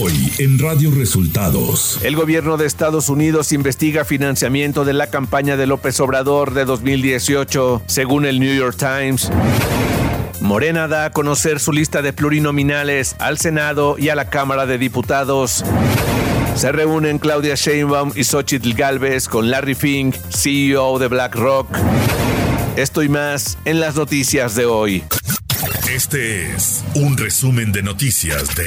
Hoy en Radio Resultados. El gobierno de Estados Unidos investiga financiamiento de la campaña de López Obrador de 2018, según el New York Times. Morena da a conocer su lista de plurinominales al Senado y a la Cámara de Diputados. Se reúnen Claudia Sheinbaum y Xochitl Galvez con Larry Fink, CEO de BlackRock. Esto y más en las noticias de hoy. Este es un resumen de noticias de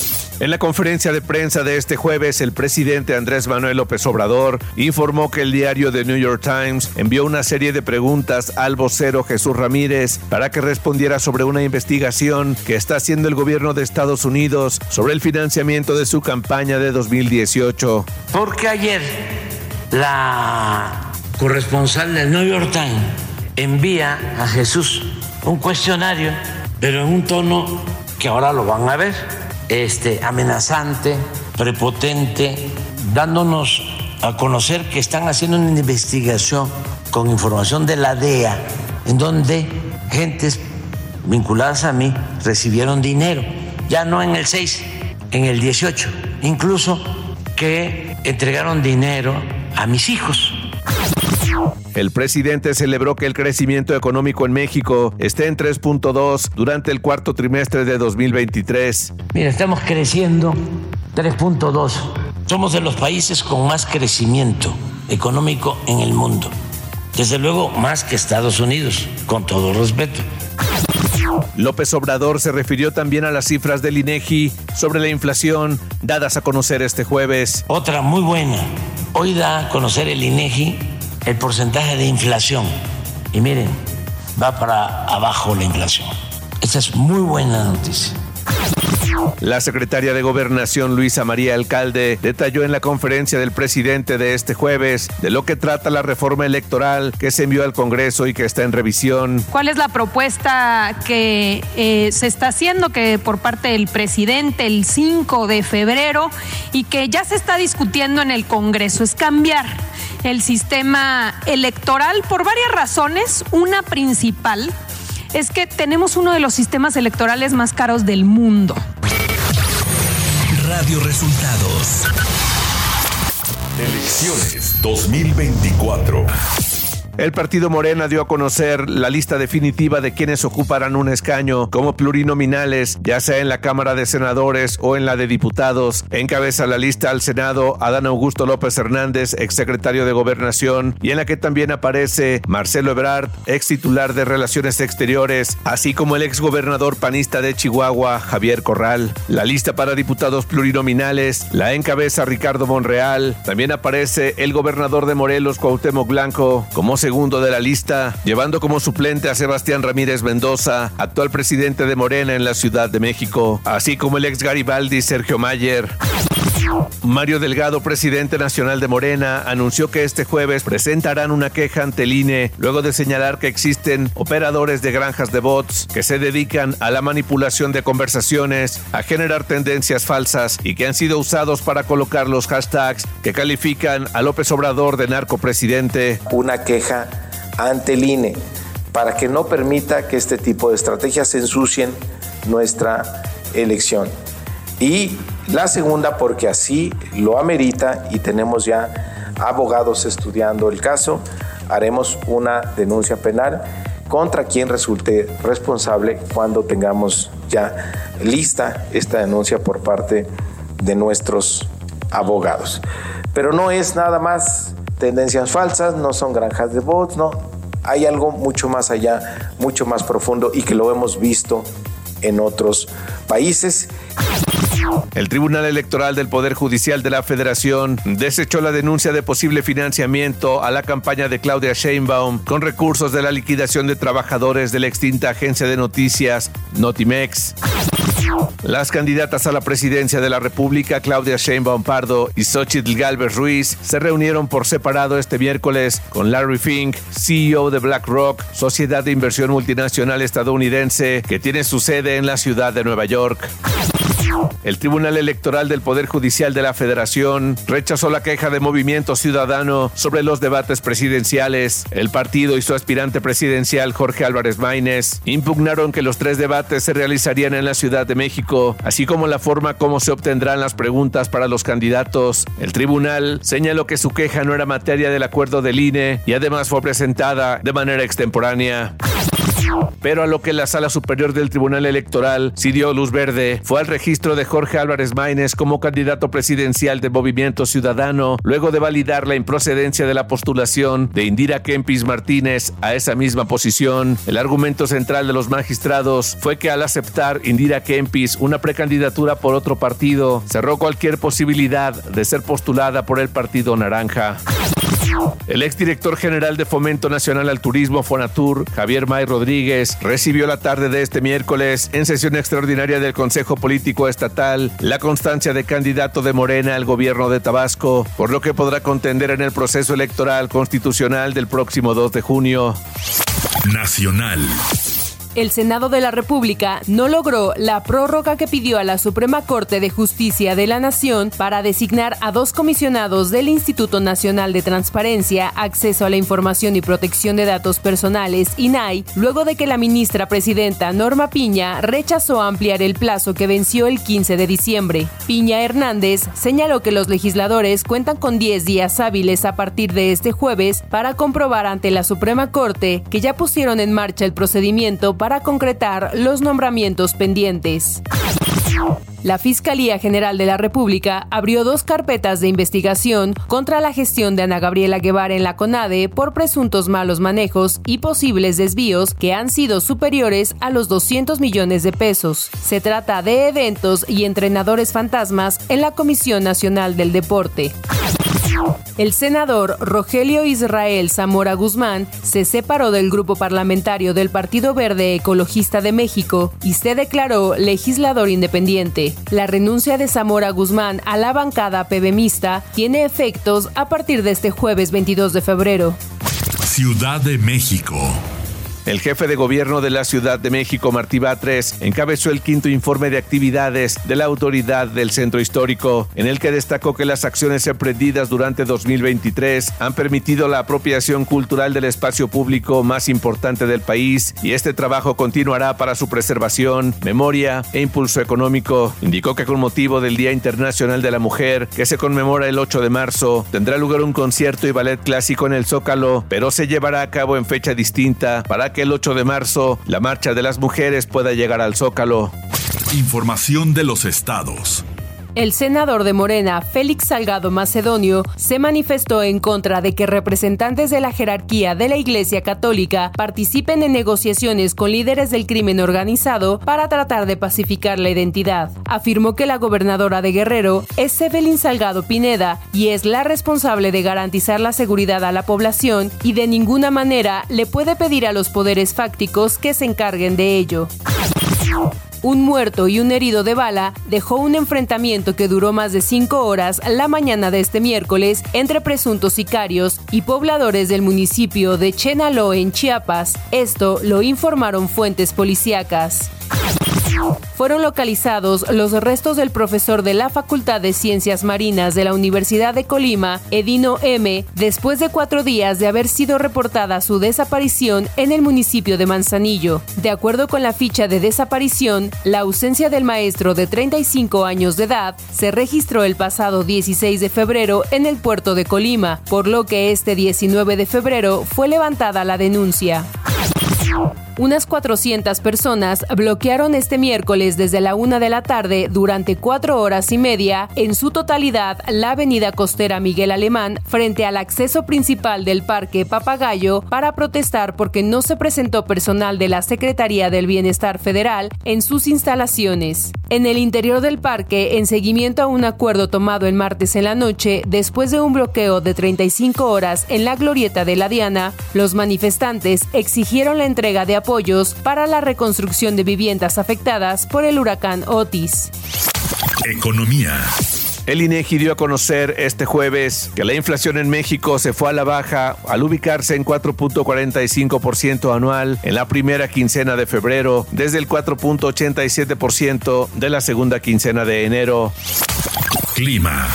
En la conferencia de prensa de este jueves, el presidente Andrés Manuel López Obrador informó que el diario The New York Times envió una serie de preguntas al vocero Jesús Ramírez para que respondiera sobre una investigación que está haciendo el gobierno de Estados Unidos sobre el financiamiento de su campaña de 2018. Porque ayer la corresponsal del New York Times envía a Jesús un cuestionario, pero en un tono que ahora lo van a ver este, amenazante, prepotente, dándonos a conocer que están haciendo una investigación con información de la DEA, en donde gentes vinculadas a mí recibieron dinero, ya no en el 6, en el 18, incluso que entregaron dinero a mis hijos el presidente celebró que el crecimiento económico en México esté en 3.2 durante el cuarto trimestre de 2023. Mira, estamos creciendo 3.2. Somos de los países con más crecimiento económico en el mundo. Desde luego, más que Estados Unidos, con todo respeto. López Obrador se refirió también a las cifras del INEGI sobre la inflación dadas a conocer este jueves. Otra muy buena. Hoy da a conocer el INEGI el porcentaje de inflación. Y miren, va para abajo la inflación. Esa es muy buena noticia. La secretaria de Gobernación Luisa María Alcalde detalló en la conferencia del presidente de este jueves de lo que trata la reforma electoral que se envió al Congreso y que está en revisión. ¿Cuál es la propuesta que eh, se está haciendo que por parte del presidente el 5 de febrero y que ya se está discutiendo en el Congreso? Es cambiar el sistema electoral por varias razones. Una principal es que tenemos uno de los sistemas electorales más caros del mundo. Radio Resultados. Elecciones 2024. El partido Morena dio a conocer la lista definitiva de quienes ocuparán un escaño como plurinominales, ya sea en la Cámara de Senadores o en la de Diputados. Encabeza la lista al Senado Adán Augusto López Hernández, exsecretario de Gobernación, y en la que también aparece Marcelo Ebrard, ex titular de Relaciones Exteriores, así como el exgobernador panista de Chihuahua, Javier Corral. La lista para diputados plurinominales la encabeza Ricardo Monreal. También aparece el gobernador de Morelos, Cuauhtémoc Blanco, como segundo de la lista, llevando como suplente a Sebastián Ramírez Mendoza, actual presidente de Morena en la Ciudad de México, así como el ex Garibaldi Sergio Mayer. Mario Delgado, presidente nacional de Morena, anunció que este jueves presentarán una queja ante el INE luego de señalar que existen operadores de granjas de bots que se dedican a la manipulación de conversaciones, a generar tendencias falsas y que han sido usados para colocar los hashtags que califican a López Obrador de narcopresidente. Una queja ante el INE para que no permita que este tipo de estrategias ensucien nuestra elección. Y la segunda porque así lo amerita y tenemos ya abogados estudiando el caso, haremos una denuncia penal contra quien resulte responsable cuando tengamos ya lista esta denuncia por parte de nuestros abogados. Pero no es nada más tendencias falsas, no son granjas de bots, no. Hay algo mucho más allá, mucho más profundo y que lo hemos visto en otros países. El Tribunal Electoral del Poder Judicial de la Federación desechó la denuncia de posible financiamiento a la campaña de Claudia Sheinbaum con recursos de la liquidación de trabajadores de la extinta agencia de noticias Notimex. Las candidatas a la presidencia de la República, Claudia Sheinbaum Pardo y Xochitl Galvez Ruiz, se reunieron por separado este miércoles con Larry Fink, CEO de BlackRock, sociedad de inversión multinacional estadounidense que tiene su sede en la ciudad de Nueva York. El Tribunal Electoral del Poder Judicial de la Federación rechazó la queja de Movimiento Ciudadano sobre los debates presidenciales. El partido y su aspirante presidencial Jorge Álvarez Maínez impugnaron que los tres debates se realizarían en la Ciudad de México, así como la forma como se obtendrán las preguntas para los candidatos. El tribunal señaló que su queja no era materia del acuerdo del INE y además fue presentada de manera extemporánea. Pero a lo que la Sala Superior del Tribunal Electoral sí dio luz verde fue al registro de Jorge Álvarez Maínez como candidato presidencial de Movimiento Ciudadano, luego de validar la improcedencia de la postulación de Indira Kempis Martínez a esa misma posición. El argumento central de los magistrados fue que al aceptar Indira Kempis una precandidatura por otro partido, cerró cualquier posibilidad de ser postulada por el Partido Naranja. El exdirector general de Fomento Nacional al Turismo, Fonatur, Javier May Rodríguez, recibió la tarde de este miércoles, en sesión extraordinaria del Consejo Político Estatal, la constancia de candidato de Morena al gobierno de Tabasco, por lo que podrá contender en el proceso electoral constitucional del próximo 2 de junio. Nacional el Senado de la República no logró la prórroga que pidió a la Suprema Corte de Justicia de la Nación para designar a dos comisionados del Instituto Nacional de Transparencia, Acceso a la Información y Protección de Datos Personales, INAI, luego de que la ministra presidenta Norma Piña rechazó ampliar el plazo que venció el 15 de diciembre. Piña Hernández señaló que los legisladores cuentan con 10 días hábiles a partir de este jueves para comprobar ante la Suprema Corte que ya pusieron en marcha el procedimiento para concretar los nombramientos pendientes. La Fiscalía General de la República abrió dos carpetas de investigación contra la gestión de Ana Gabriela Guevara en la CONADE por presuntos malos manejos y posibles desvíos que han sido superiores a los 200 millones de pesos. Se trata de eventos y entrenadores fantasmas en la Comisión Nacional del Deporte. El senador Rogelio Israel Zamora Guzmán se separó del grupo parlamentario del Partido Verde Ecologista de México y se declaró legislador independiente. La renuncia de Zamora Guzmán a la bancada PBMista tiene efectos a partir de este jueves 22 de febrero. Ciudad de México. El jefe de gobierno de la Ciudad de México, Martí Batres, encabezó el quinto informe de actividades de la autoridad del centro histórico, en el que destacó que las acciones emprendidas durante 2023 han permitido la apropiación cultural del espacio público más importante del país y este trabajo continuará para su preservación, memoria e impulso económico. Indicó que con motivo del Día Internacional de la Mujer, que se conmemora el 8 de marzo, tendrá lugar un concierto y ballet clásico en el Zócalo, pero se llevará a cabo en fecha distinta para que el 8 de marzo la marcha de las mujeres pueda llegar al Zócalo. Información de los estados. El senador de Morena, Félix Salgado Macedonio, se manifestó en contra de que representantes de la jerarquía de la Iglesia Católica participen en negociaciones con líderes del crimen organizado para tratar de pacificar la identidad. Afirmó que la gobernadora de Guerrero es Evelyn Salgado Pineda y es la responsable de garantizar la seguridad a la población y de ninguna manera le puede pedir a los poderes fácticos que se encarguen de ello. Un muerto y un herido de bala dejó un enfrentamiento que duró más de cinco horas la mañana de este miércoles entre presuntos sicarios y pobladores del municipio de Chenaló en Chiapas. Esto lo informaron fuentes policíacas fueron localizados los restos del profesor de la Facultad de Ciencias Marinas de la Universidad de Colima, Edino M., después de cuatro días de haber sido reportada su desaparición en el municipio de Manzanillo. De acuerdo con la ficha de desaparición, la ausencia del maestro de 35 años de edad se registró el pasado 16 de febrero en el puerto de Colima, por lo que este 19 de febrero fue levantada la denuncia. Unas 400 personas bloquearon este miércoles desde la una de la tarde durante cuatro horas y media en su totalidad la avenida costera Miguel Alemán frente al acceso principal del Parque Papagayo para protestar porque no se presentó personal de la Secretaría del Bienestar Federal en sus instalaciones. En el interior del parque, en seguimiento a un acuerdo tomado el martes en la noche, después de un bloqueo de 35 horas en la glorieta de la Diana, los manifestantes exigieron la entrega de apoyos para la reconstrucción de viviendas afectadas por el huracán Otis. Economía. El INEGI dio a conocer este jueves que la inflación en México se fue a la baja al ubicarse en 4.45% anual en la primera quincena de febrero, desde el 4.87% de la segunda quincena de enero. Clima.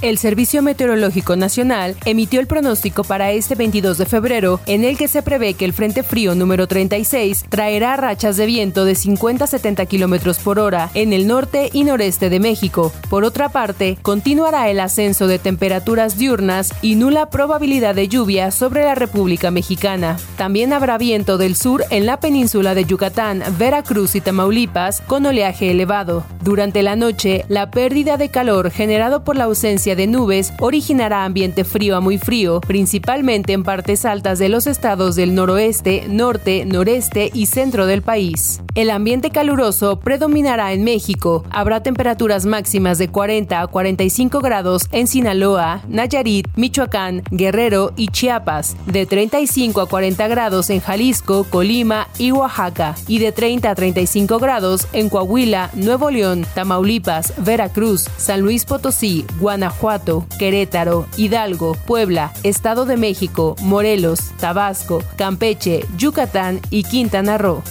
El Servicio Meteorológico Nacional emitió el pronóstico para este 22 de febrero, en el que se prevé que el Frente Frío número 36 traerá rachas de viento de 50 a 70 kilómetros por hora en el norte y noreste de México. Por otra parte, continuará el ascenso de temperaturas diurnas y nula probabilidad de lluvia sobre la República Mexicana. También habrá viento del sur en la península de Yucatán, Veracruz y Tamaulipas con oleaje elevado. Durante la noche, la pérdida de calor generado por la ausencia de nubes originará ambiente frío a muy frío, principalmente en partes altas de los estados del noroeste, norte, noreste y centro del país. El ambiente caluroso predominará en México. Habrá temperaturas máximas de 40 a 45 grados en Sinaloa, Nayarit, Michoacán, Guerrero y Chiapas, de 35 a 40 grados en Jalisco, Colima y Oaxaca, y de 30 a 35 grados en Coahuila, Nuevo León, Tamaulipas, Veracruz, San Luis Potosí, Guanajuato, Querétaro, Hidalgo, Puebla, Estado de México, Morelos, Tabasco, Campeche, Yucatán y Quintana Roo.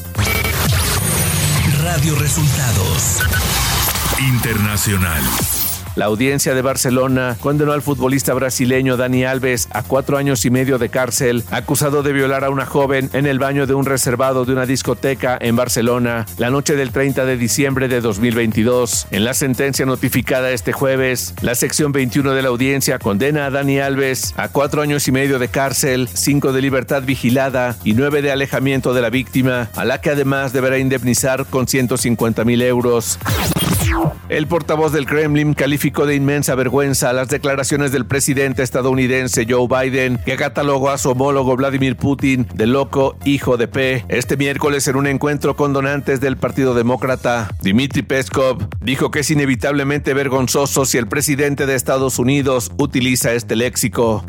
Radio Resultados Internacional. La audiencia de Barcelona condenó al futbolista brasileño Dani Alves a cuatro años y medio de cárcel, acusado de violar a una joven en el baño de un reservado de una discoteca en Barcelona la noche del 30 de diciembre de 2022. En la sentencia notificada este jueves, la sección 21 de la audiencia condena a Dani Alves a cuatro años y medio de cárcel, cinco de libertad vigilada y nueve de alejamiento de la víctima, a la que además deberá indemnizar con 150 mil euros. El portavoz del Kremlin calificó de inmensa vergüenza las declaraciones del presidente estadounidense Joe Biden, que catalogó a su homólogo Vladimir Putin de loco hijo de P. Este miércoles en un encuentro con donantes del Partido Demócrata, Dmitry Peskov dijo que es inevitablemente vergonzoso si el presidente de Estados Unidos utiliza este léxico.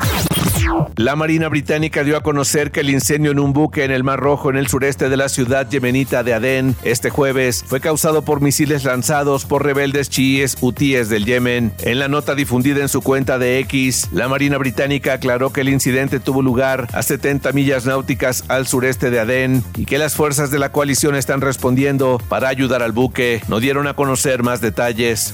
La Marina Británica dio a conocer que el incendio en un buque en el Mar Rojo en el sureste de la ciudad yemenita de Adén este jueves fue causado por misiles lanzados por rebeldes chiíes hutíes del Yemen. En la nota difundida en su cuenta de X, la Marina Británica aclaró que el incidente tuvo lugar a 70 millas náuticas al sureste de Adén y que las fuerzas de la coalición están respondiendo para ayudar al buque. No dieron a conocer más detalles.